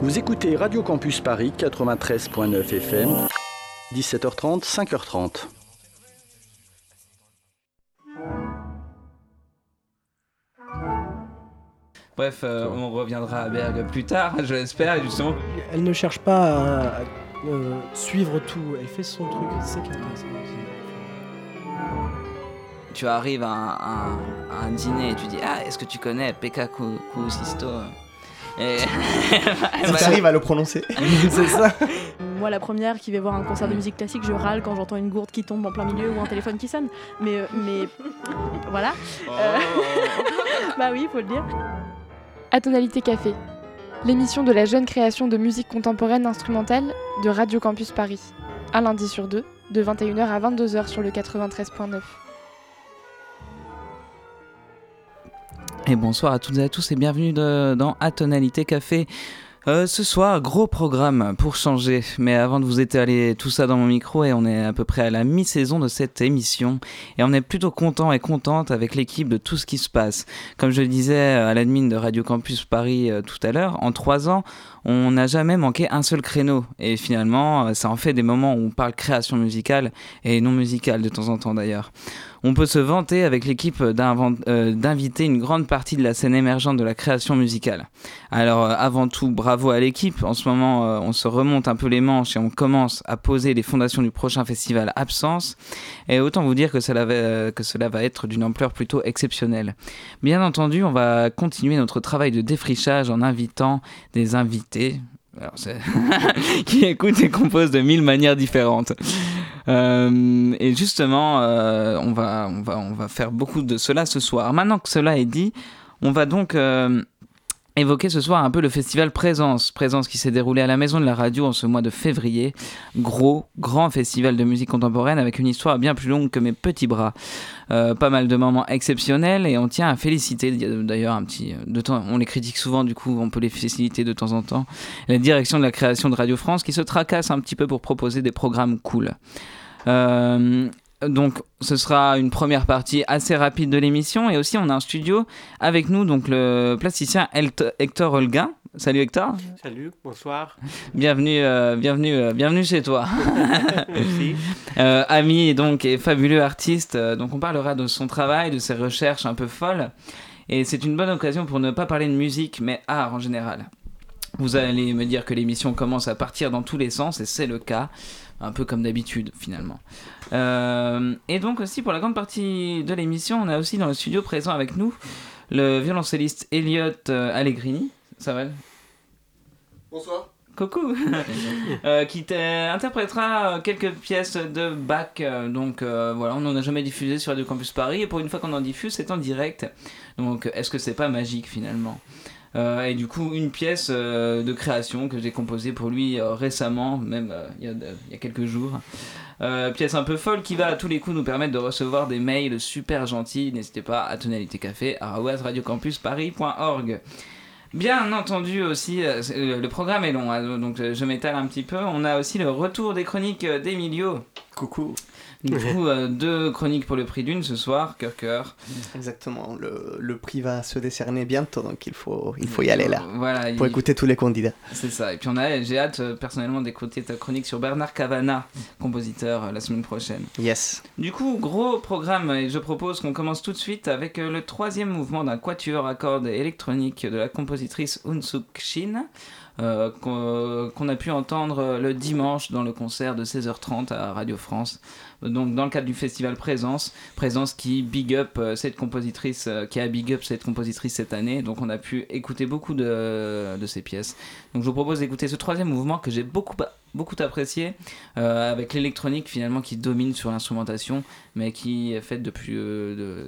Vous écoutez Radio Campus Paris 93.9 FM, 17h30, 5h30. Bref, euh, on reviendra à Berg plus tard, je l'espère, justement. Elle ne cherche pas à, euh, suivre tout, elle fait son truc, c'est ça qui est intéressant. Tu arrives à un, dîner et tu dis Ah, est-ce que tu connais Pekka Kusisto et... ça arrive à le prononcer. c'est ça. Moi, la première qui va voir un concert de musique classique, je râle quand j'entends une gourde qui tombe en plein milieu ou un téléphone qui sonne. Mais, euh, mais voilà. Oh. bah oui, il faut le dire. À tonalité café, l'émission de la jeune création de musique contemporaine instrumentale de Radio Campus Paris. Un lundi sur deux, de 21h à 22h sur le 93.9. Et bonsoir à toutes et à tous et bienvenue dans Atonalité Café. Euh, ce soir, gros programme pour changer. Mais avant de vous étaler tout ça dans mon micro, on est à peu près à la mi-saison de cette émission, et on est plutôt content et contente avec l'équipe de tout ce qui se passe. Comme je le disais à l'admin de Radio Campus Paris euh, tout à l'heure, en trois ans, on n'a jamais manqué un seul créneau. Et finalement, euh, ça en fait des moments où on parle création musicale et non musicale de temps en temps d'ailleurs. On peut se vanter avec l'équipe euh, d'inviter une grande partie de la scène émergente de la création musicale. Alors euh, avant tout, bravo à l'équipe. En ce moment, on se remonte un peu les manches et on commence à poser les fondations du prochain festival Absence. Et autant vous dire que cela va, que cela va être d'une ampleur plutôt exceptionnelle. Bien entendu, on va continuer notre travail de défrichage en invitant des invités, qui écoutent et composent de mille manières différentes. Euh, et justement, euh, on, va, on, va, on va faire beaucoup de cela ce soir. Maintenant que cela est dit, on va donc euh, évoquer ce soir un peu le festival Présence. Présence qui s'est déroulé à la Maison de la Radio en ce mois de février. Gros, grand festival de musique contemporaine avec une histoire bien plus longue que mes petits bras. pas mal de moments exceptionnels et on tient à féliciter d'ailleurs un petit de temps on les critique souvent du coup on peut les féliciter de temps en temps la direction de la création de Radio France qui se tracasse un petit peu pour proposer des programmes cool euh, donc ce sera une première partie assez rapide de l'émission et aussi on a un studio avec nous donc le plasticien Hector Holguin. Salut Hector. Salut, bonsoir. Bienvenue, euh, bienvenue, euh, bienvenue chez toi. Merci. ami donc et fabuleux artiste. donc on parlera de son travail, de ses recherches un peu folles. Et c'est une bonne occasion pour ne pas parler de musique, mais art en général. Vous allez me dire que l'émission commence à partir dans tous les sens, et c'est le cas un peu comme d'habitude finalement. Euh, et donc aussi pour la grande partie de l'émission, on a aussi dans le studio présent avec nous le violoncelliste Elliot euh, Allegrini. Ça va Bonsoir. Coucou euh, Qui interprétera quelques pièces de Bach. donc voilà, on n'en a jamais diffusé sur Radio Campus Paris et pour une fois qu'on en diffuse, c'est en direct. Donc est-ce que c'est pas magique finalement? Euh, et du coup, une pièce euh, de création que j'ai composée pour lui euh, récemment, même il y, y, a quelques jours. Pièce un peu folle qui va à tous les coups nous permettre de recevoir des mails super gentils. N'hésitez pas à tonalitécafé.org. Bien entendu aussi, le programme est long, hein, donc je m'étale un petit peu. On a aussi le retour des chroniques d'Emilio. Coucou. Du coup, euh, deux chroniques pour le prix d'une ce soir, cœur cœur. Exactement, le, le, prix va se décerner bientôt, donc il faut, il faut y aller là. Voilà, pour écouter tous les candidats. C'est ça, et puis on a, j'ai hâte euh, personnellement d'écouter ta chronique sur Bernard Cavana, compositeur, euh, la semaine prochaine. Yes. Du coup, gros programme, et je propose qu'on commence tout de suite avec le troisième mouvement d'un quatuor à cordes électronique de la compositrice Unsuk Shin. Qu'on a pu entendre le dimanche dans le concert de 16h30 à Radio France. Donc dans le cadre du festival Présence, Présence qui big up euh, cette compositrice, euh, qui a big up cette compositrice cette année, donc on a pu écouter beaucoup de, de ses pièces. Donc je vous propose d'écouter ce troisième mouvement que j'ai beaucoup beaucoup apprécié euh, avec l'électronique finalement qui domine sur l'instrumentation mais qui est faite depuis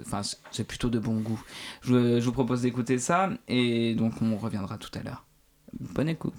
enfin c'est plutôt de bon goût. Je, je vous propose d'écouter ça et donc on reviendra tout à l'heure bonne écoute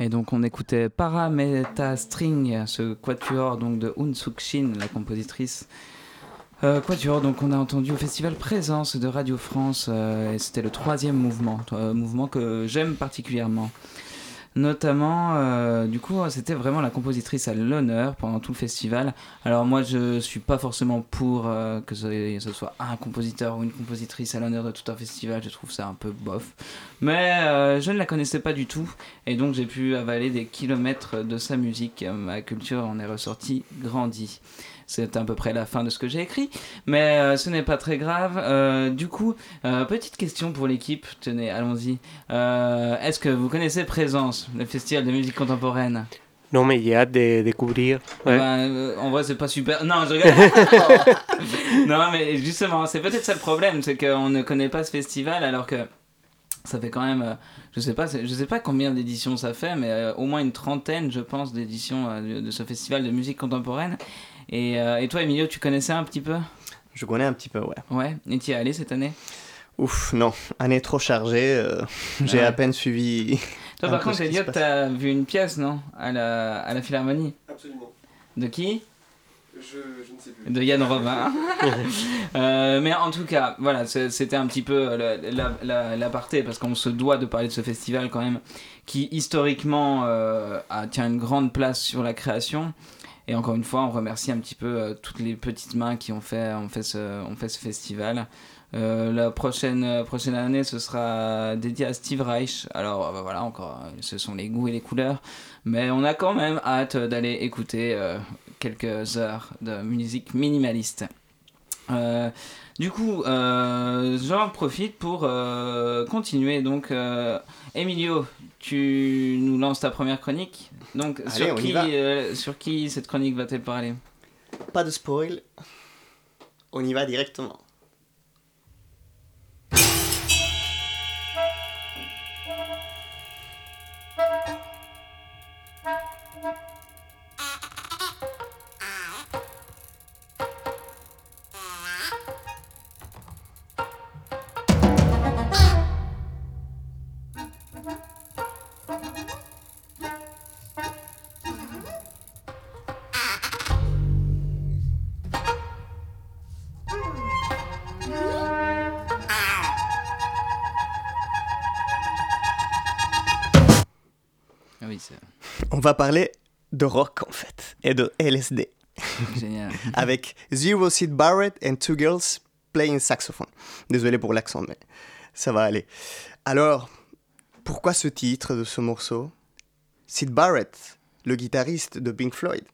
Et donc on écoutait Parameta String, ce quatuor donc de Un Suk Shin, la compositrice. Euh, quatuor, donc on a entendu au festival Présence de Radio France, euh, et c'était le troisième mouvement, euh, mouvement que j'aime particulièrement. Notamment, euh, du coup, c'était vraiment la compositrice à l'honneur pendant tout le festival. Alors moi, je suis pas forcément pour euh, que ce, soit un compositeur ou une compositrice à l'honneur de tout un festival. Je trouve ça un peu bof. Mais euh, je ne la connaissais pas du tout, et donc j'ai pu avaler des kilomètres de sa musique. Ma culture en est ressortie grandie. C'est à peu près la fin de ce que j'ai écrit, mais euh, ce n'est pas très grave. Euh, du coup, euh, petite question pour l'équipe. Tenez, allons-y. Est-ce que vous connaissez Présence, le festival de musique contemporaine? Non, mais y a de découvrir. Ouais. Ben, En vrai, c'est pas super. Non, je rigole. non, mais justement, c'est peut-être ça le problème, c'est qu'on ne connaît pas ce festival alors que ça fait quand même, je sais pas, je sais pas combien d'éditions ça fait, mais au moins une trentaine, je pense, d'éditions de ce festival de musique contemporaine. Et, euh, et toi, Emilio, tu connaissais un petit peu? Je connais un petit peu, ouais. Ouais. Et tu y es allé cette année? Ouf, non, année trop chargée. euh, J'ai Ouais. à peine suivi. Toi, par contre, Elliot, t'as vu une pièce, non? À la, à la Philharmonie Absolument. De qui? Je, je ne sais plus. de Yann Robin. Euh, mais en tout cas, voilà, c'était un petit peu le- la- la- l'aparté, parce qu'on se doit de parler de ce festival quand même, qui historiquement euh, a, tient une grande place sur la création. Et encore une fois, on remercie un petit peu euh, toutes les petites mains qui ont fait, fait, ce, fait ce festival. Euh, la prochaine, euh, prochaine année, ce sera dédié à Steve Reich. Alors voilà, encore, ce sont les goûts et les couleurs. Mais on a quand même hâte d'aller écouter quelques heures de musique minimaliste. Du coup, j'en profite pour continuer. Donc, Emilio, tu nous lances ta première chronique? Donc, Allez, sur, on y qui, va. euh, sur qui cette chronique va-t-elle parler? Pas de spoil. On y va directement. Va parler de rock en fait, et de LSD, génial. avec Zero Seed Barrett and Two Girls Playing Saxophone. Désolé pour l'accent, mais ça va aller. Alors, pourquoi ce titre de ce morceau? Sid Barrett, le guitariste de Pink Floyd.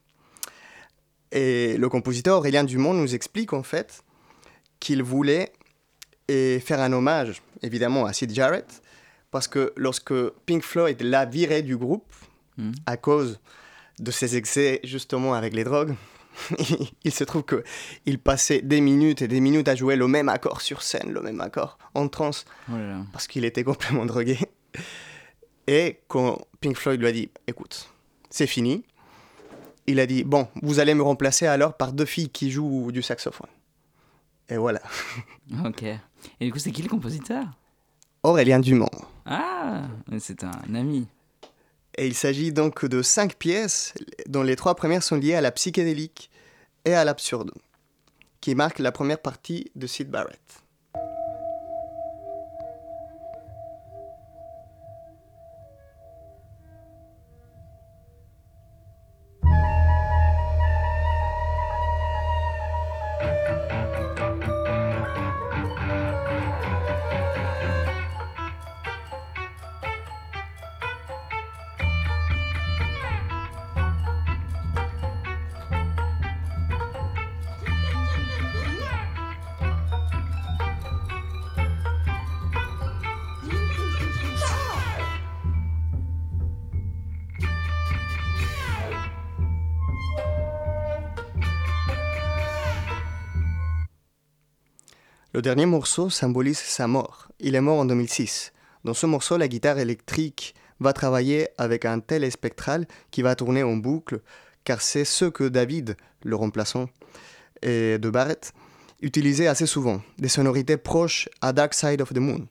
Et le compositeur Aurélien Dumont nous explique en fait qu'il voulait faire un hommage évidemment à Sid Jarrett parce que lorsque Pink Floyd l'a viré du groupe Mhm. à cause de ses excès justement avec les drogues, il se trouve que il passait des minutes et des minutes à jouer le même accord sur scène, le même accord en transe Oh parce qu'il était complètement drogué. Et quand Pink Floyd lui a dit, écoute, c'est fini, il a dit, bon, vous allez me remplacer alors par deux filles qui jouent du saxophone. Et voilà. Ok. Et du coup, c'est qui le compositeur? Aurélien Dumont. Ah, c'est un ami. Et il s'agit donc de cinq pièces, dont les trois premières sont liées à la psychédélique et à l'absurde, qui marquent la première partie de Sid Barrett. Le dernier morceau symbolise sa mort. Il est mort en 2006. Dans ce morceau, la guitare électrique va travailler avec un tel spectral qui va tourner en boucle, car c'est ce que David, le remplaçant de Barrett, utilisait assez souvent, des sonorités proches à Dark Side of the Moon.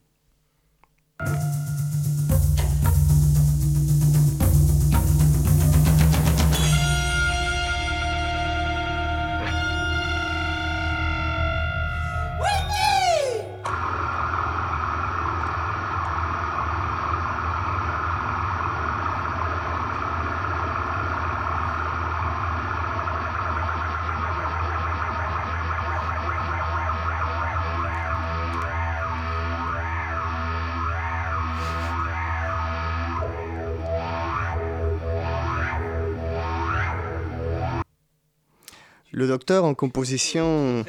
Docteur en composition.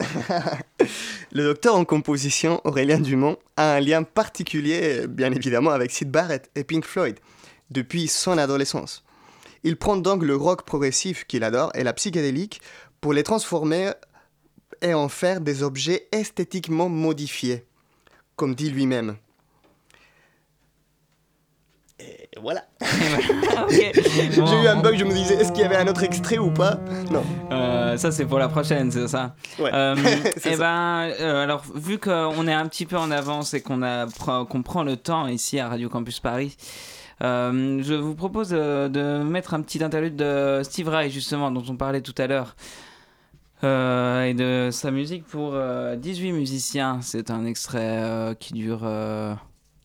Hein. Le docteur en composition, Aurélien Dumont, a un lien particulier, bien évidemment, avec Sid Barrett et Pink Floyd, depuis son adolescence. Il prend donc le rock progressif qu'il adore et la psychédélique pour les transformer et en faire des objets esthétiquement modifiés, comme dit lui-même. Et voilà. J'ai eu un bug, je me disais, est-ce qu'il y avait un autre extrait ou pas? Non. Euh, ça c'est pour la prochaine, c'est ça? Ouais. Euh, C'est eh ça. ben, euh, alors vu qu'on est un petit peu en avance et qu'on qu'on prend le temps ici à Radio Campus Paris. euh, je vous propose de, de mettre un petit interlude de Steve Reich justement dont on parlait tout à l'heure euh, et de sa musique pour euh, 18 musiciens. C'est un extrait euh, qui dure euh,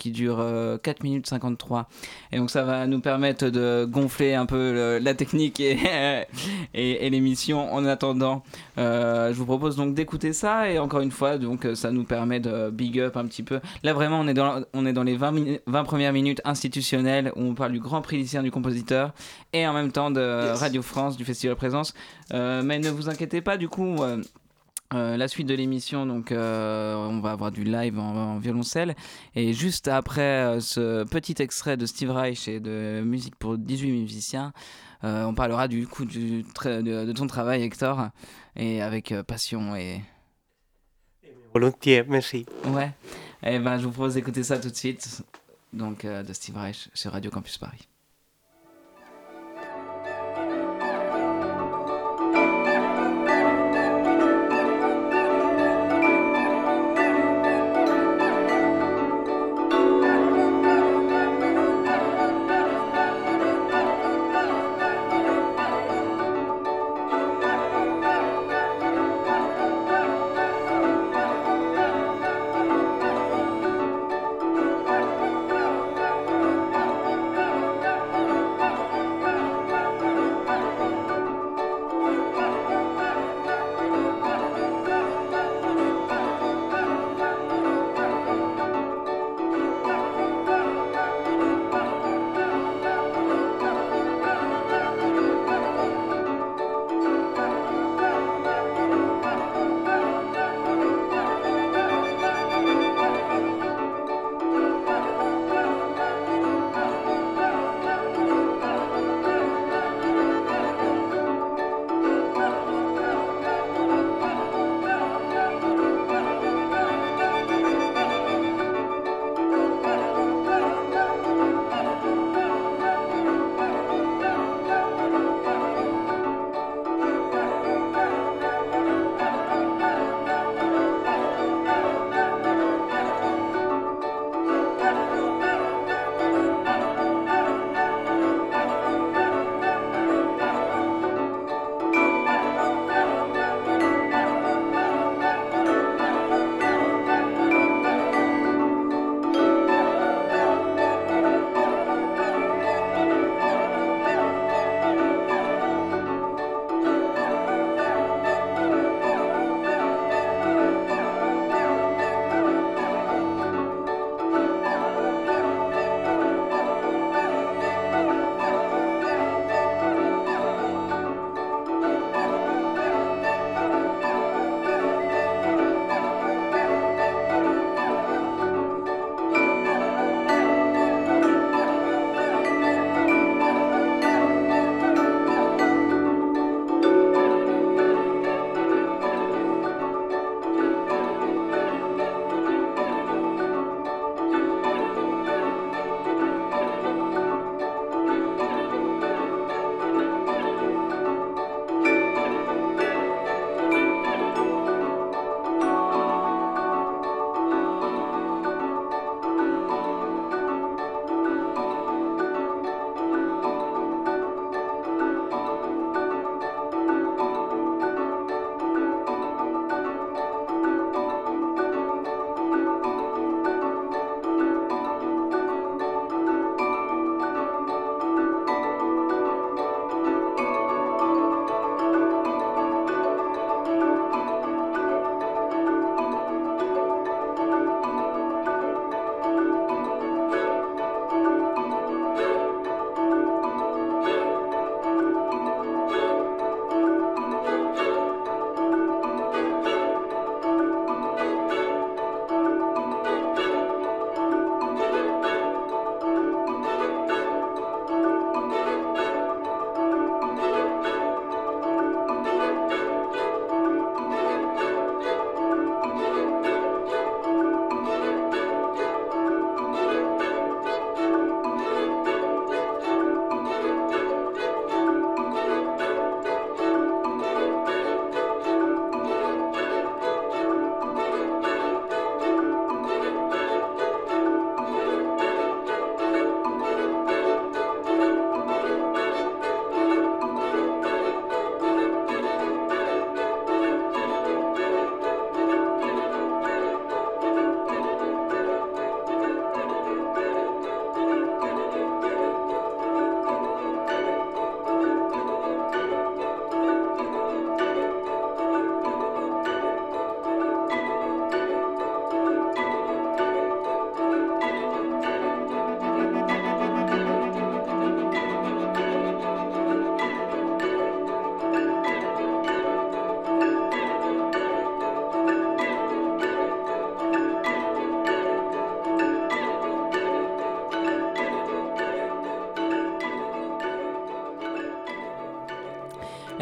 qui dure euh, 4 minutes 53 et donc ça va nous permettre de gonfler un peu le- la technique et, et, et l'émission en attendant. Euh, je vous propose donc d'écouter ça. Et encore une fois donc euh, ça nous permet de big up un petit peu. Là vraiment on est dans, on est dans les 20, minu- 20 premières minutes institutionnelles où on parle du grand prix lycéen du compositeur et en même temps de Yes. Radio France du Festival Présence. Euh, mais ne vous inquiétez pas du coup euh, euh, la suite de l'émission, donc euh, on va avoir du live en, en violoncelle. Et juste après euh, ce petit extrait de Steve Reich et de musique pour 18 musiciens, on parlera du coup du de, de ton travail, Hector, et avec passion et. Volontiers, merci. Ouais. Et ben, je vous propose d'écouter ça tout de suite. Donc, de Steve Reich sur Radio Campus Paris.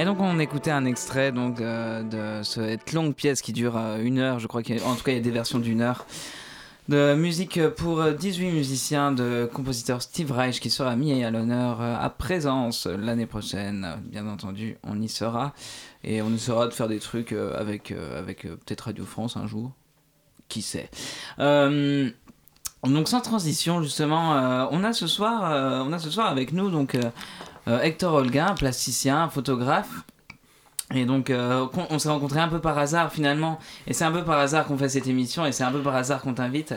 Donc on écoutait un extrait donc euh, de cette longue pièce qui dure euh, une heure, je crois qu'en tout cas il y a des versions d'une heure, de musique pour 18 musiciens de compositeur Steve Reich qui sera mis à l'honneur euh, à présence l'année prochaine. Bien entendu, on y sera et on essaiera de faire des trucs avec, avec peut-être Radio France un jour. Qui sait. donc sans transition justement, on a ce soir, on a ce soir avec nous donc euh, Hector Holguin, plasticien, photographe. Et donc, euh, on s'est rencontrés un peu par hasard finalement. Et c'est un peu par hasard qu'on fait cette émission et c'est un peu par hasard qu'on t'invite.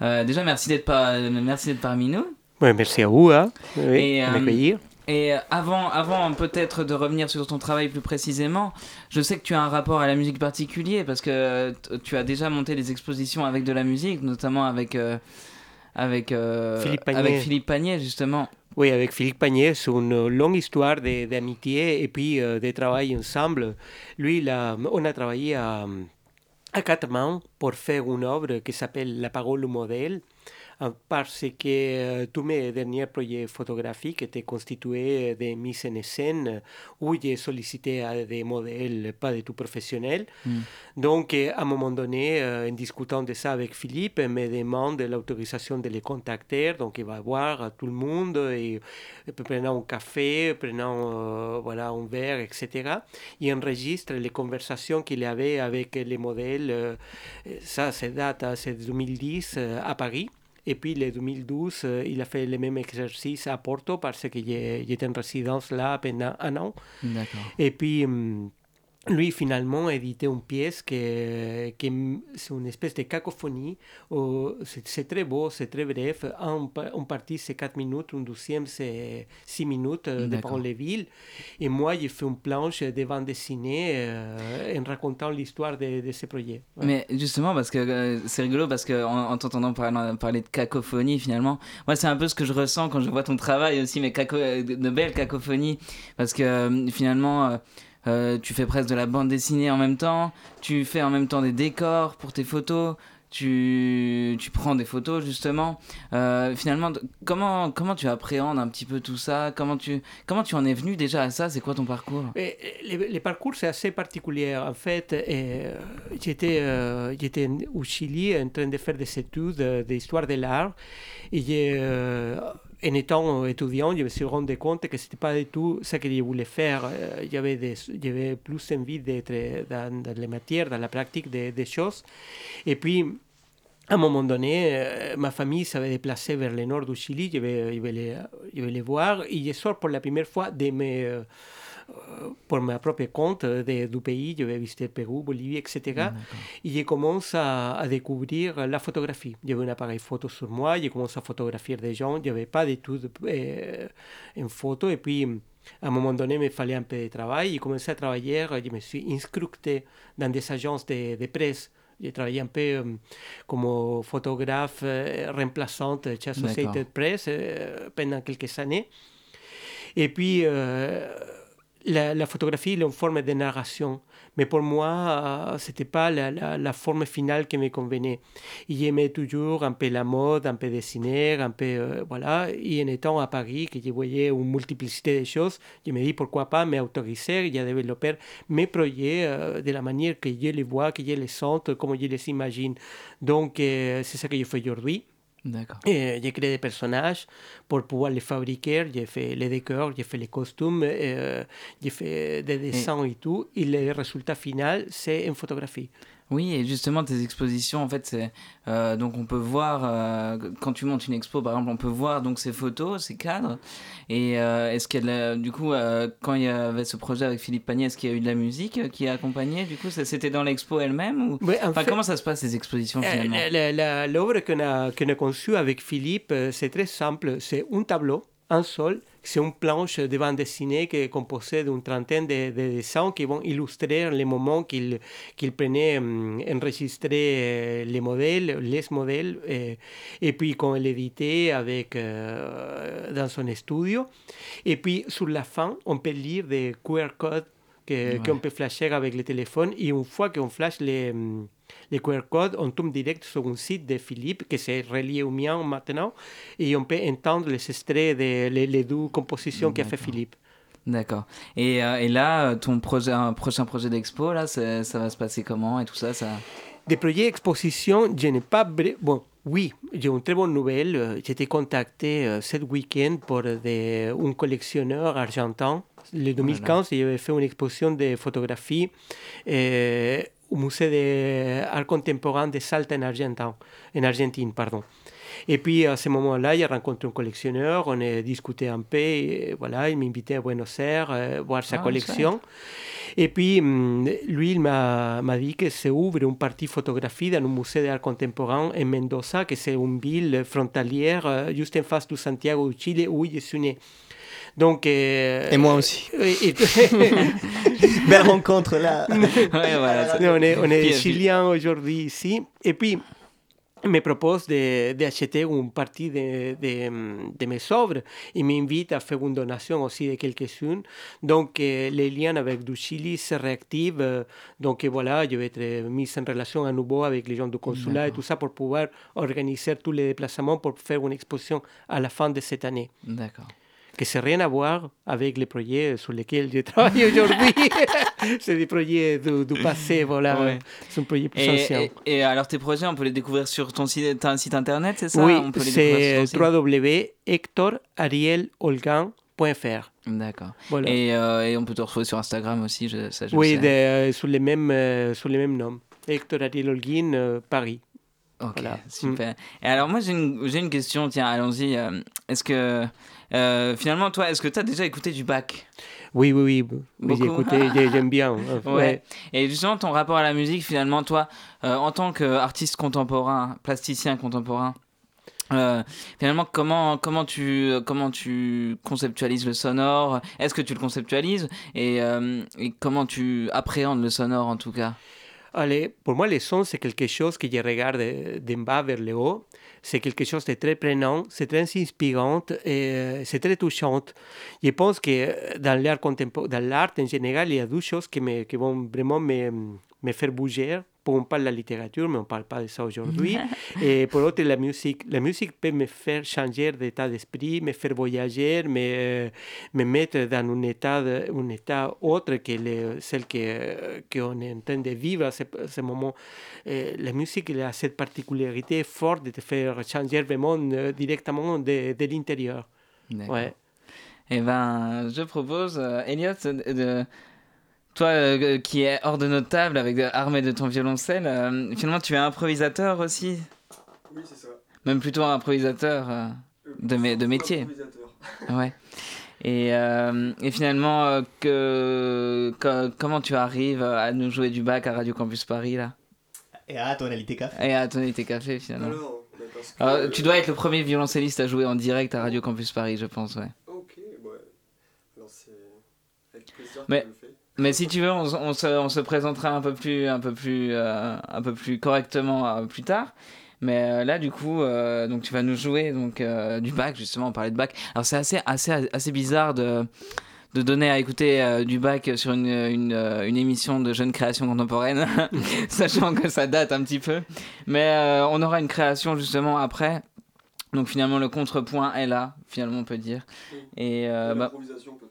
Euh, déjà, merci d'être merci parmi nous. Oui, merci à vous hein, et, m'accueillir. Et avant, avant peut-être de revenir sur ton travail plus précisément, je sais que tu as un rapport à la musique particulier parce que tu as déjà monté des expositions avec de la musique, notamment avec, avec, Philippe avec Philippe Pagnet justement. Oui, avec Philippe Pagnet, c'est une longue histoire d'amitié et puis euh, de travail ensemble. Lui, on a travaillé à, à quatre mains pour faire une œuvre qui s'appelle La parole au modèle parce que euh, tous mes derniers projets photographiques étaient constitués de mises en scène où j'ai sollicité des modèles pas du tout professionnels. Mm. Donc, euh, à un moment donné, euh, en discutant de ça avec Philippe, il me demande l'autorisation de les contacter. Donc, il va voir tout le monde, et, prenant un café, prenant voilà, un verre, etc. Il enregistre les conversations qu'il avait avec les modèles. ça, c'est date, hein, c'est 2010 à Paris. Et puis, en 2012, euh, il a fait le même exercice à Porto parce que j'étais en résidence là pendant un an. Et puis, hum, lui finalement a édité une pièce qui, qui c'est une espèce de cacophonie. C'est très beau, c'est très bref. Un, partie c'est 4 minutes, une deuxième c'est 6 minutes, euh, dépend les villes. Et moi j'ai fait une planche de bande dessinée euh, en racontant l'histoire de, de, ce projet. Mais justement, parce que euh, c'est rigolo, parce qu'en en, t'entendant parler, parler, de cacophonie finalement, moi c'est un peu ce que je ressens quand je vois ton travail aussi, mais caco, de belles cacophonies. Parce que finalement euh, tu fais presque de la bande dessinée en même temps, tu fais en même temps des décors pour tes photos, tu, tu prends des photos justement. Euh, finalement, comment, comment tu appréhendes un petit peu tout ça? Comment tu, comment tu en es venu déjà à ça? C'est quoi ton parcours? Les, parcours, c'est assez particulier. En fait, euh, j'étais au Chili en train de faire des études d'histoire de l'art en étant étudiant, je me suis rendu compte que ce n'était pas du tout ce que je voulais faire. Euh, j'avais plus envie d'être dans, dans, les matières, dans la pratique des, des choses. Et puis, à un moment donné, euh, ma famille s'avait déplacée vers le nord du Chili, je vais, je vais, les, je vais les voir, et je sors pour la première fois de mes... Euh, pour ma propre compte de, du pays, je vais visiter Pérou, Bolivie, etc. et je commence à, à, découvrir la photographie. J'avais un appareil photo sur moi, je commence à photographier des gens, je n'avais pas d'études euh, en photo, et puis à un moment donné, il me fallait un peu de travail. J'ai commencé à travailler, je me suis inscrit dans des agences de, de presse. J'ai travaillé un peu euh, comme photographe euh, remplaçante chez Associated Press pendant quelques années. Et puis, la, la, photographie est une forme de narration, mais pour moi, ce n'était pas la, la, forme finale qui me convenait. J'aimais toujours un peu la mode, un peu dessiner, un peu, euh, voilà. Et en étant à Paris, que je voyais une multiplicité de choses, je me dis pourquoi pas m'autoriser et développer mes projets euh, de la manière que je les vois, que je les sens, comme je les imagine. Donc, euh, c'est ça que je fais aujourd'hui. Et j'ai créé des personnages pour pouvoir les fabriquer. J'ai fait les décors, j'ai fait les costumes, euh, j'ai fait des dessins et, et tout. Et le résultat final, c'est une photographie. Oui, et justement, tes expositions, en fait, c'est. Euh, donc, on peut voir, euh, quand tu montes une expo, par exemple, on peut voir donc ces photos, ces cadres. Et euh, est-ce qu'il y a du coup, quand il y avait ce projet avec Philippe Pagnet, est-ce qu'il y a eu de la musique qui a accompagné Du coup, c'était dans l'expo elle-même ou... enfin, comment ça se passe, ces expositions finalement? L'œuvre qu'on a, qu'on a conçue avec Philippe, c'est très simple. C'est un tableau, un seul, c'est une planche de bande dessinée qui est composée d'une trentaine de, dessins qui vont illustrer les moments qu'il qu'il prenait, um, enregistrer les modèles, les modèles, et, et puis qu'on l'éditait avec, euh, dans son studio. Et puis sur la fin, on peut lire des QR codes qu'on peut flasher avec le téléphone. Et une fois qu'on flash les les QR codes, on tombe direct sur un site de Philippe qui s'est relié au mien maintenant et on peut entendre les extraits des les, deux compositions qu'a fait Philippe. D'accord. Et, euh, et là, ton projet, un prochain projet d'expo, là, ça ça va se passer comment et tout ça, ça... Des projets d'exposition, je n'ai pas... Bon, oui, j'ai une très bonne nouvelle. Euh, J'ai été contacté euh, cet week-end par des- un collectionneur argentin. Le 2015, j'avais fait une exposition de photographie euh, au musée d'art contemporain de Salta en, Argentin, en Argentine. Pardon. Et puis à ce moment-là, j'ai rencontré un collectionneur, on a discuté un peu, et voilà, il m'a invité à Buenos Aires euh, voir sa Ah, collection. Et puis, hum, lui, il m'a dit que s'ouvre une partie photographie dans un musée d'art contemporain en Mendoza, que c'est une ville frontalière euh, juste en face de Santiago du Chili, où je suis né. Donc, euh, Et moi aussi. et- et- Belle rencontre là. Ouais, voilà. on est, on est chilien aujourd'hui ici. Et puis, il me propose de- d'acheter une partie de, de, de mes œuvres. Il m'invite à faire une donation aussi de quelques-unes. Donc, euh, les liens avec du Chili se réactivent. Euh, Donc, euh, voilà, je vais être mis en relation à nouveau avec les gens du consulat et tout ça pour pouvoir organiser tous les déplacements pour faire une exposition à la fin de cette année. D'accord. Que c'est rien à voir avec les projets sur lesquels je travaille aujourd'hui. c'est des projets du, du passé, voilà. Ouais. C'est un projet plus Et, ancien. et- et alors, tes projets, on peut les découvrir sur ton site, un site internet, c'est ça? Oui, on peut les c'est ton www.hectorarielolgan.fr. D'accord. Voilà. Et, euh, et on peut te retrouver sur Instagram aussi, je, ça je oui, sais. de- euh, sous, les mêmes, euh, sous les mêmes noms. Hector Ariel Holguin, euh, Paris. Ok, Voilà. super. Et alors moi j'ai une, j'ai une question, tiens, allons-y. euh, Est-ce que euh, finalement toi, est-ce que tu as déjà écouté du bac Oui, oui, oui. j'ai écouté, j'ai- j'aime bien. euh, Ouais. Et justement ton rapport à la musique, finalement toi, euh, en tant qu'artiste contemporain, plasticien contemporain, euh, finalement comment comment tu comment tu conceptualises le sonore? Est-ce que tu le conceptualises? Et, euh, et comment tu appréhendes le sonore en tout cas? Allez, pour moi, le son, c'est quelque chose que je regarde d'en bas vers le haut. C'est quelque chose de très prenant, c'est très inspirant et euh, c'est très touchant. Je pense que dans l'art contemporain, dans l'art en général, il y a deux choses qui, me, qui vont vraiment me, me faire bouger. Pour on parle de la littérature, mais on ne parle pas de ça aujourd'hui. et pour l'autre, la musique. La musique peut me faire changer d'état d'esprit, me faire voyager, me, me mettre dans un état, de- un état autre que le- celle que qu'on est en train de vivre à ce, ce moment. Euh, la musique elle a cette particularité forte de te faire changer vraiment euh, directement de, de l'intérieur. Ouais. Eh ben, je propose, euh, Elliot, de- toi euh, qui es hors de notre table, avec de- armé de ton violoncelle, euh, finalement tu es improvisateur aussi, Oui, c'est ça. même plutôt un improvisateur euh, de, mé- de métier. Improvisateur. Ouais. Et, euh, et finalement, euh, que, que- comment tu arrives à nous jouer du bac à Radio Campus Paris là? Et à tonalité café. Et à tonalité café finalement. Alors, bah, parce que, Alors, tu dois être le premier violoncelliste à jouer en direct à Radio Campus Paris, je pense, ouais. Ok, ouais. Alors, c'est avec plaisir Mais- que je le fais. Mais si tu veux, on, se, on se présentera un peu plus, un peu plus, euh, un peu plus correctement euh, plus tard. Mais euh, là, du coup, donc tu vas nous jouer donc du bac justement. On parlait de bac. Alors c'est assez, assez, assez bizarre de de donner à écouter du bac sur une, une, une émission de jeune création contemporaine, sachant que ça date un petit peu. Mais on aura une création justement après. Donc finalement, le contrepoint est là, finalement, on peut dire. Et, bah, L'improvisation, peut-être.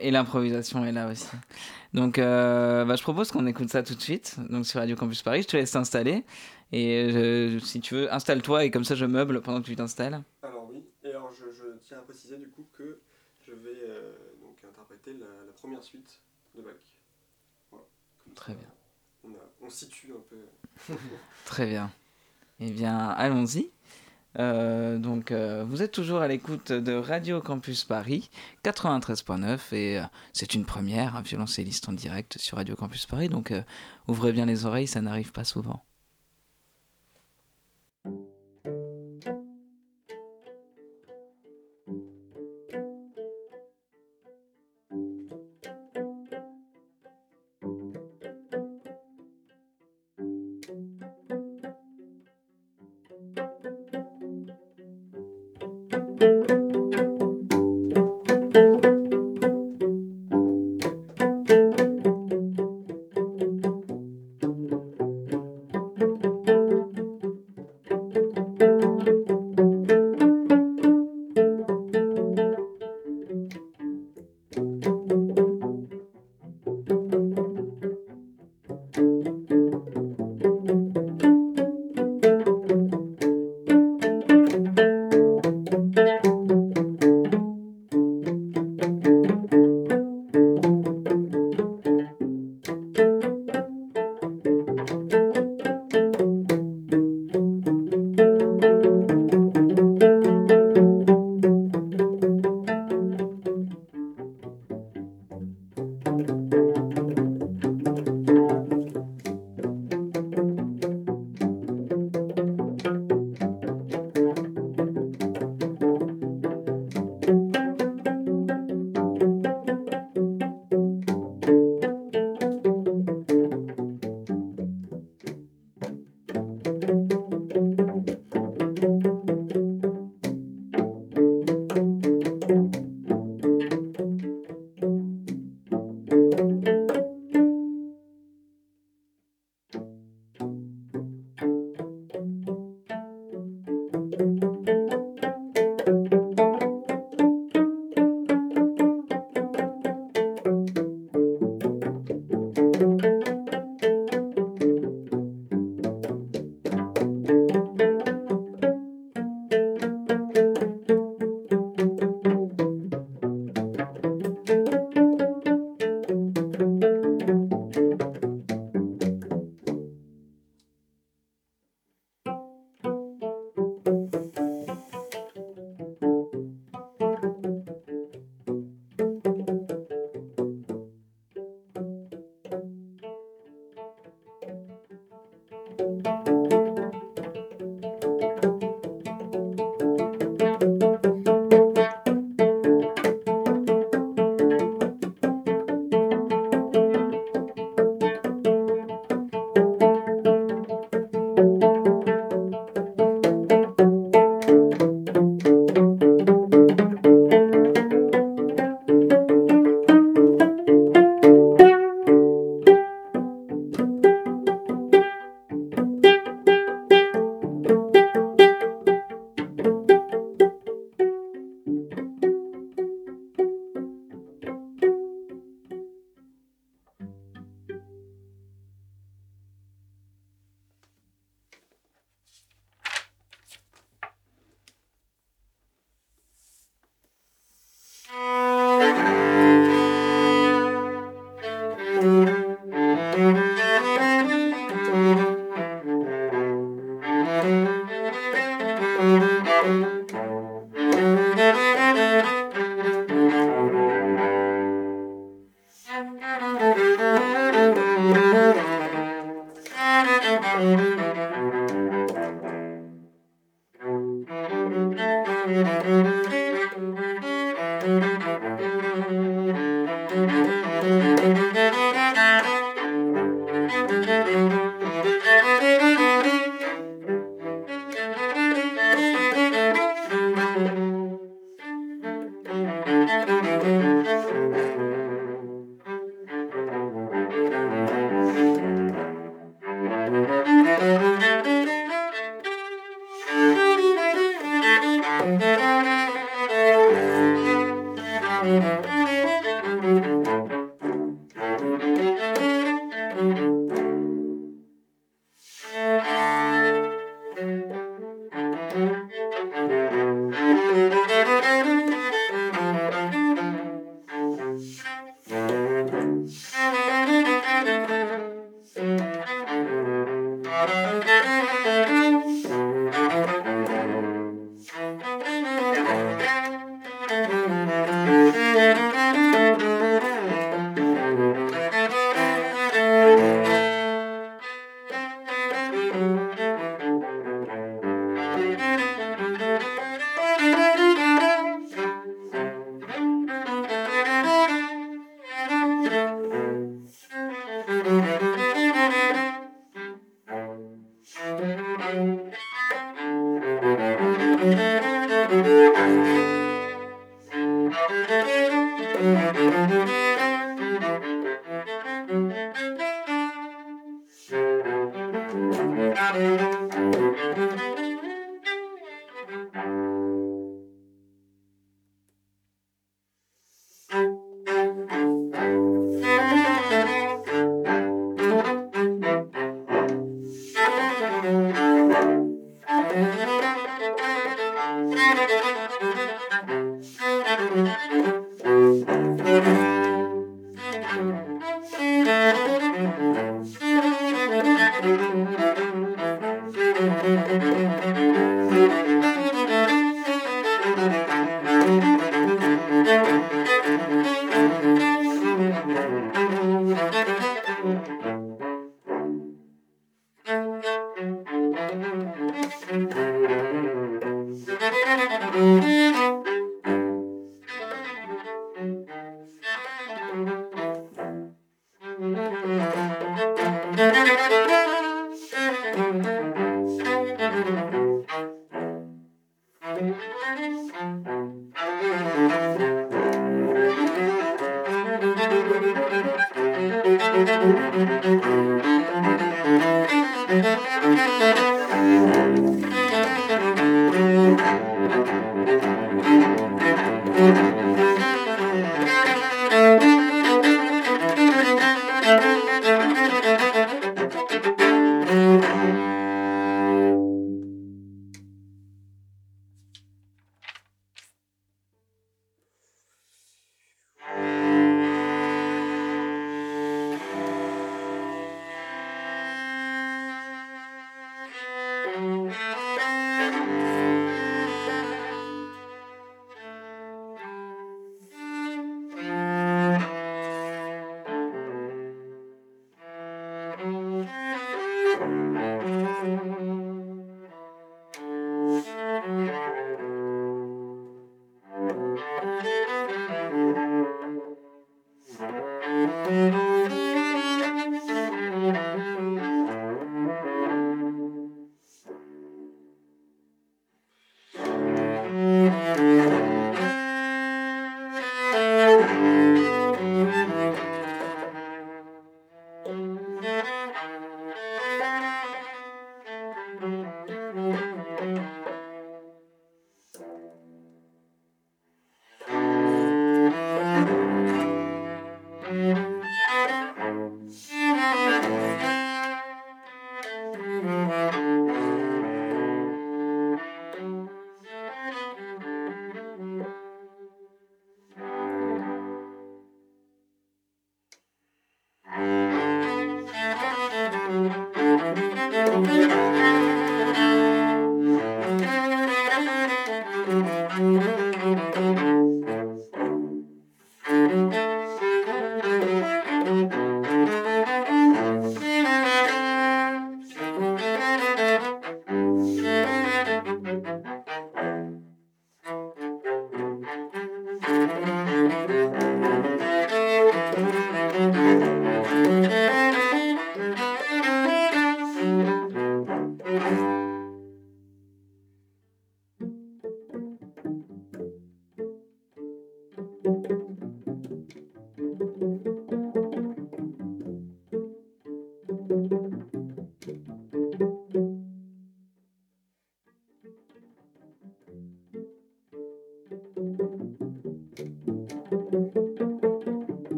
Et l'improvisation est là aussi. Donc, euh, bah, je propose qu'on écoute ça tout de suite. Donc, sur Radio Campus Paris, je te laisse t'installer. Et si tu veux, installe-toi et comme ça, je meuble pendant que tu t'installes. Alors, oui. Et alors, je, je tiens à préciser, du coup, que je vais euh, donc interpréter la, la première suite de Bach. Voilà. Comme Très ça, bien. On, a- on situe un peu. Très bien. Eh bien, allons-y. Euh, donc, euh, vous êtes toujours à l'écoute de Radio Campus Paris 93.9 et euh, c'est une première, un violoncelliste en direct sur Radio Campus Paris. Donc, ouvrez bien les oreilles, ça n'arrive pas souvent.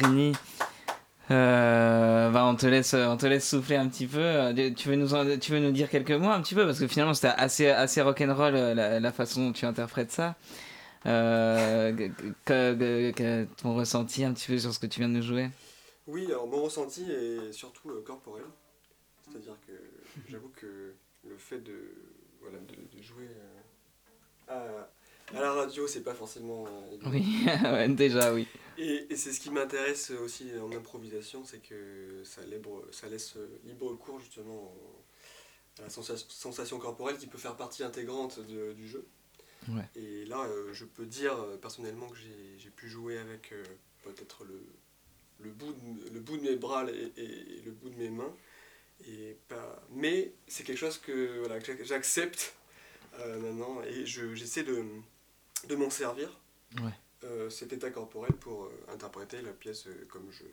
Elliot, Allegrini. Euh, bah on te laisse, on te laisse souffler un petit peu. Tu veux nous, en- tu veux nous dire quelques mots un petit peu? Parce que finalement c'était assez, assez rock'n'roll euh, la, la façon dont tu interprètes ça. Euh, que, que- que- ton ressenti un petit peu sur ce que tu viens de nous jouer? Oui, alors mon ressenti est surtout euh, corporel. C'est-à-dire que j'avoue que le fait de, voilà, de, de jouer à, à la radio, c'est pas forcément. Oui, déjà oui. Et, et c'est ce qui m'intéresse aussi en improvisation, c'est que ça, libre, ça laisse libre cours justement à la sensation, sensation corporelle qui peut faire partie intégrante de- du jeu. Ouais. Et là, euh, je peux dire euh, personnellement que j'ai pu jouer avec euh, peut-être le, le, bout de, le bout de mes bras et, et- et le bout de mes mains. Et pas... Mais c'est quelque chose que, voilà, j'accepte euh, maintenant et je- j'essaie de, de m'en servir Ouais. Euh, cet état corporel pour euh, interpréter la pièce euh, comme je,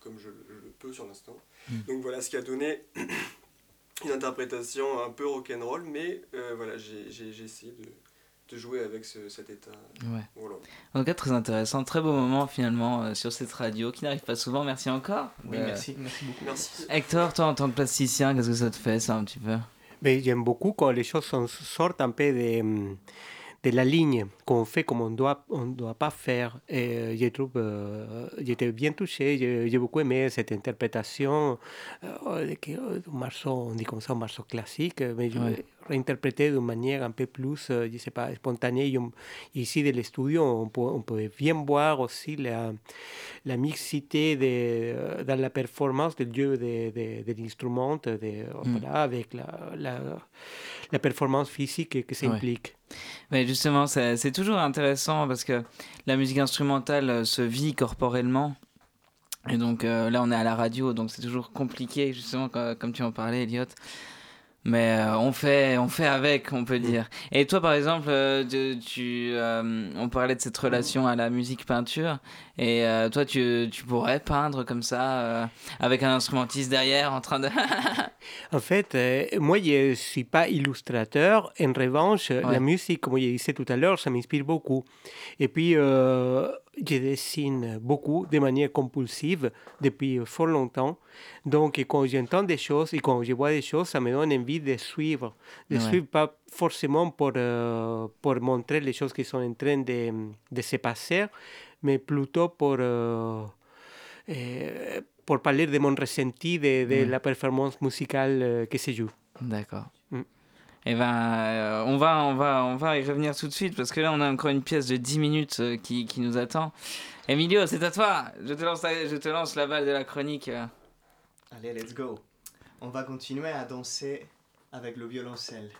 comme je, je le peux sur l'instant. Mm. Donc voilà ce qui a donné une interprétation un peu rock'n'roll, mais euh, voilà, j'ai essayé de, de jouer avec ce- cet état. Ouais. Voilà. En tout cas, très intéressant, très beau moment finalement euh, sur cette radio qui n'arrive pas souvent. Merci encore. Oui, Euh, merci, merci beaucoup. Merci. Hector, toi en tant que plasticien, qu'est-ce que ça te fait ça un petit peu? Mais j'aime beaucoup quand les choses sont- sortent un peu de, hum, de la ligne, qu'on fait comme on doit, on doit pas faire. Et euh, je trouve, euh, j'étais bien touché, j'ai beaucoup aimé cette interprétation euh, euh, d'un morceau, on dit comme ça, un morceau classique. Réinterprété d'une manière un peu plus, je sais pas, spontanée. Et on- ici, de l'estudio, on peut, on peut bien voir aussi la, la mixité de, euh, dans la performance du jeu de, de, de l'instrument, de, voilà, avec la, la, la performance physique que ça Ouais. implique. Mais justement, c'est toujours intéressant parce que la musique instrumentale euh, se vit corporellement. Et donc euh, là, on est à la radio, donc c'est toujours compliqué, justement, co- comme, tu en parlais, Elliot. Mais euh, on, fait, on fait avec, on peut dire. Et toi, par exemple, euh, tu, euh, on parlait de cette relation à la musique-peinture. Et euh, toi, tu, tu pourrais peindre comme ça, euh, avec un instrumentiste derrière, en train de... En fait, euh, moi, je ne suis pas illustrateur. En revanche, Ouais. la musique, comme je disais tout à l'heure, ça m'inspire beaucoup. Et puis, je dessine beaucoup de manière compulsive depuis fort longtemps. Donc, quand j'entends des choses et quand je vois des choses, ça me donne envie de suivre. De Ouais. suivre pas forcément pour, pour montrer les choses qui sont en train de, de se passer, mais plutôt pour... euh, euh, pour parler de mon ressenti de, de Ouais. la performance musicale euh, que se joue. D'accord. Mm. Eh ben, euh, on, va, on, va, on va y revenir tout de suite parce que là, on a encore une pièce de 10 minutes euh, qui, qui nous attend. Emilio, c'est à toi. Je te lance la, je te lance la balle de la chronique. Allez, let's go. On va continuer à danser avec le violoncelle.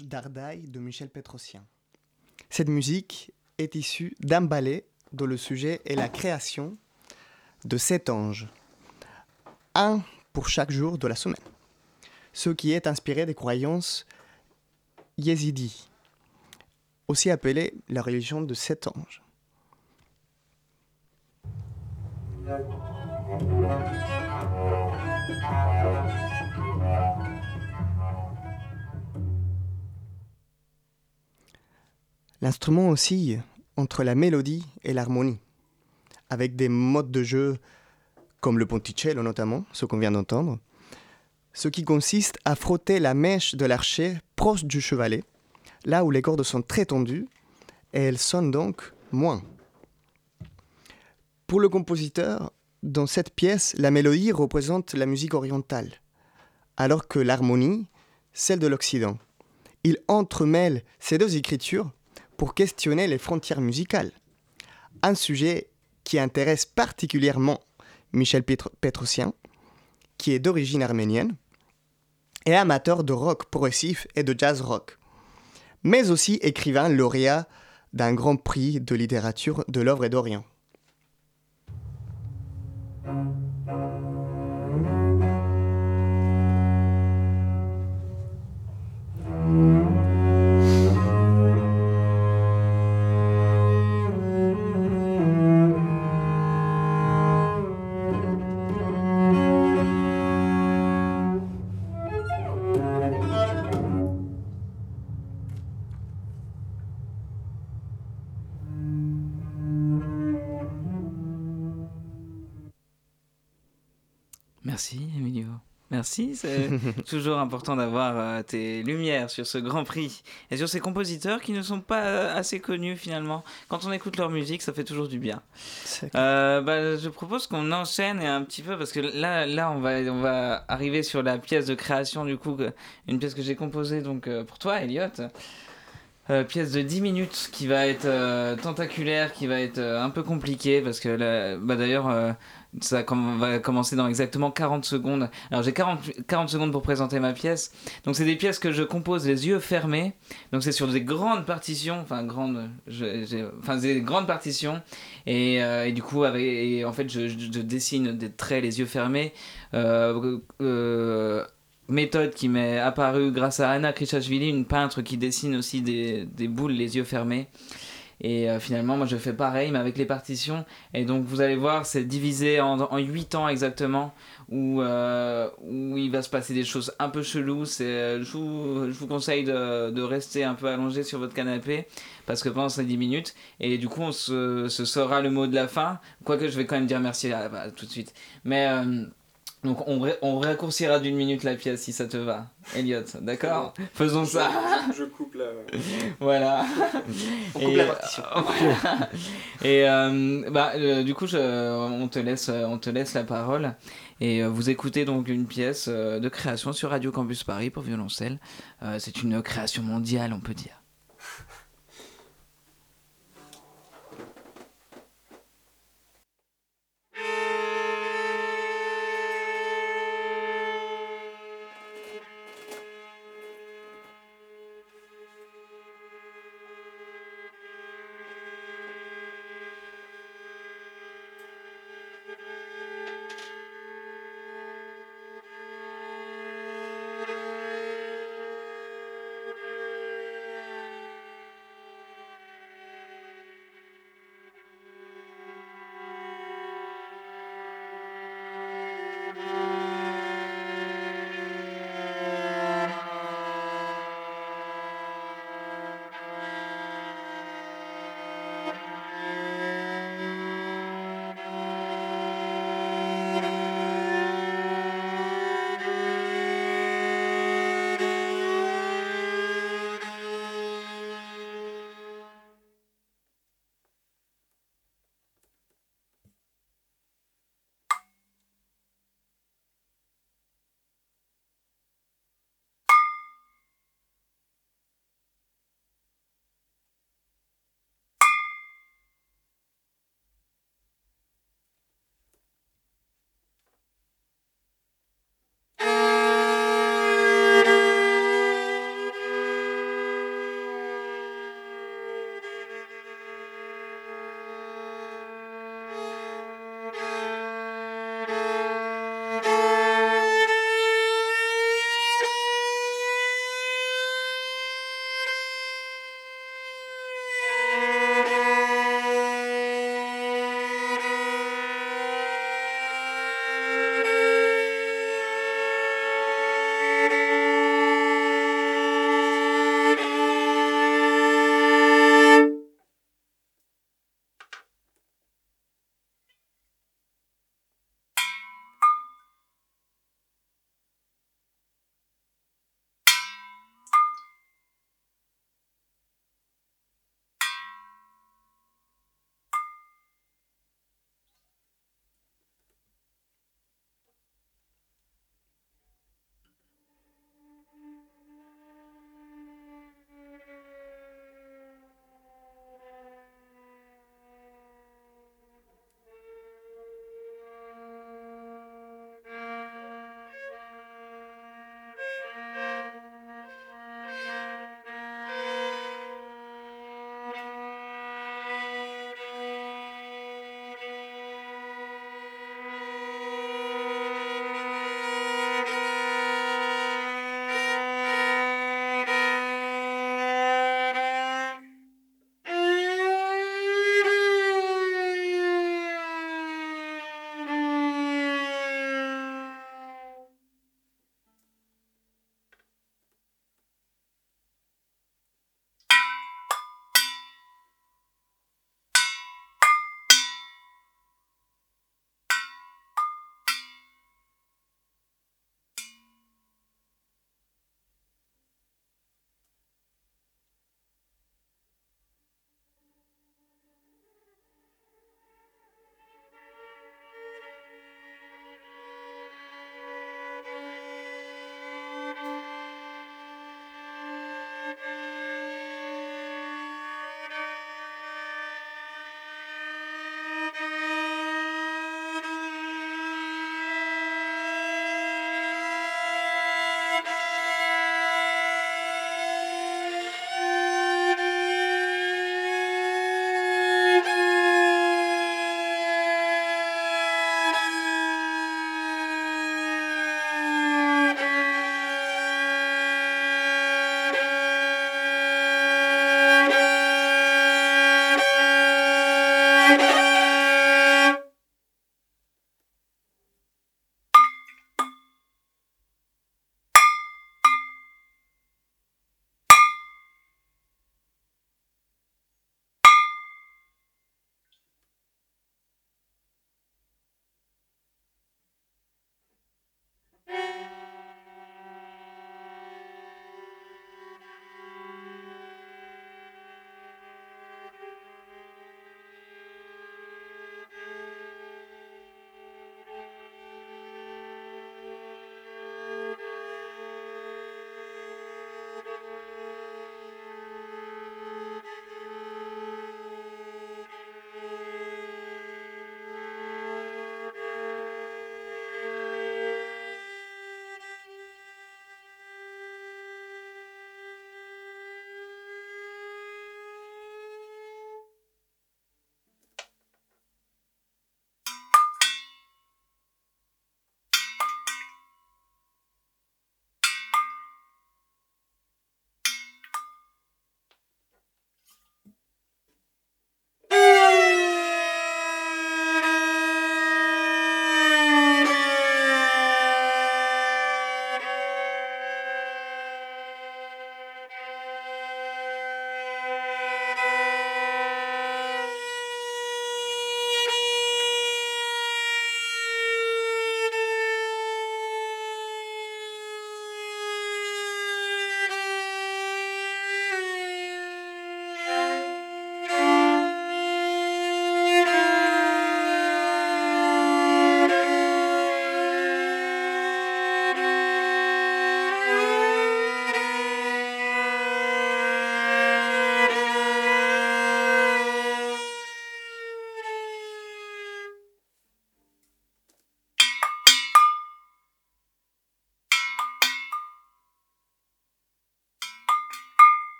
D'Ardaille de Michel Pétrosien. Cette musique est issue d'un ballet dont le sujet est la création de sept anges. Un pour chaque jour de la semaine, ce qui est inspiré des croyances yézidis, aussi appelée la religion de sept anges. L'instrument oscille entre la mélodie et l'harmonie, avec des modes de jeu comme le ponticello notamment, ce qu'on vient d'entendre, ce qui consiste à frotter la mèche de l'archer proche du chevalet, là où les cordes sont très tendues, et elles sonnent donc moins. Pour le compositeur, dans cette pièce, la mélodie représente la musique orientale, alors que l'harmonie, celle de l'Occident. Il entremêle ces deux écritures pour questionner les frontières musicales. Un sujet qui intéresse particulièrement Michel Petrosien, qui est d'origine arménienne, et amateur de rock progressif et de jazz rock, mais aussi écrivain lauréat d'un grand prix de littérature de l'œuvre d'Orient. Merci, Merci, c'est toujours important d'avoir euh, tes lumières sur ce Grand Prix et sur ces compositeurs qui ne sont pas euh, assez connus finalement. Quand on écoute leur musique, ça fait toujours du bien. Euh, bah, je propose qu'on enchaîne un petit peu parce que là, là on, va, on va arriver sur la pièce de création du coup, une pièce que j'ai composée donc pour toi, Elliot. pièce de 10 minutes qui va être tentaculaire, qui va être un peu compliquée parce que bah, d'ailleurs ça va commencer dans exactement 40 secondes. Alors j'ai 40, 40 secondes pour présenter ma pièce. Donc c'est des pièces que je compose les yeux fermés. Donc c'est sur des grandes partitions, enfin grandes, enfin des grandes partitions. Et, euh, du coup, en fait, je, dessine des traits les yeux fermés. Euh, euh, méthode qui m'est apparue grâce à Anna Krichashvili, une peintre qui dessine aussi des, des boules les yeux fermés. Et euh, finalement, moi je fais pareil, mais avec les partitions. Et donc vous allez voir, c'est divisé en, en 8 ans exactement, où, euh, où il va se passer des choses un peu cheloues. Euh, je, vous, je vous conseille de, de, rester un peu allongé sur votre canapé, parce que pendant ces 10 minutes, et du coup on se, se saura le mot de la fin. Quoique je vais quand même dire merci à, bah, tout de suite. Mais... Donc on, on raccourcira d'une minute la pièce si ça te va, Elliot, d'accord? Faisons ça. Je, coupe. Voilà. On coupe la partition. Et euh, bah euh, du coup je, on te laisse on te laisse la parole et euh, vous écoutez donc une pièce de création sur Radio Campus Paris pour violoncelle. C'est une création mondiale on peut dire.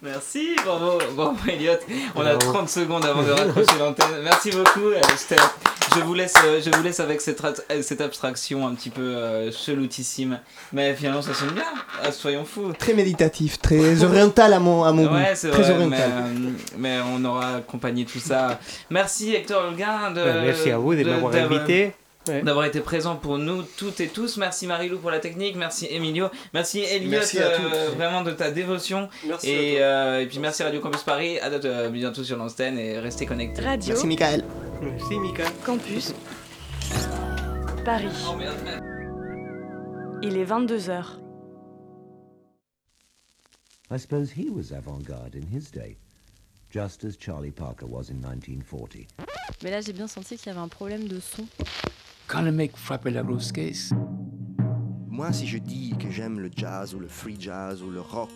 Merci, bravo, bravo Elliot. On a 30 secondes avant de raccrocher l'antenne. Merci beaucoup. euh, Steph. Je vous laisse, euh, je vous laisse avec cette, euh, cette abstraction un petit peu euh, cheloutissime. Mais finalement, ça sonne bien. Ah, soyons fous. Très méditatif, très oriental à mon, à mon Ouais, goût. c'est Très vrai, mais, oriental. mais on aura accompagné tout ça. Merci Hector Holguin de, merci à vous de m'avoir d'avoir- invité. Ouais. D'avoir été présent pour nous toutes et tous. Merci Marilou pour la technique. Merci Emilio. Merci Elliot Merci euh, vraiment de ta dévotion. Merci. Et, à toi. euh, et puis merci Radio Campus Paris. À euh, bientôt sur l'antenne et restez connectés. Radio Merci Michael. Merci, Mika. Campus Paris. Oh. Il est 22h. I suppose he was avant-garde in his day, just as Charlie Parker was in 1940. Mais là, j'ai bien senti qu'il y avait un problème de son. Quand le mec frappait la grosse caisse, Moi, si je dis que j'aime le jazz ou le free jazz ou le rock,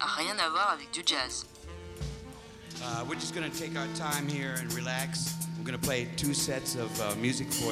Rien à voir avec du jazz. uh, we're just gonna take our time here and relax. We're gonna play two sets of uh, music for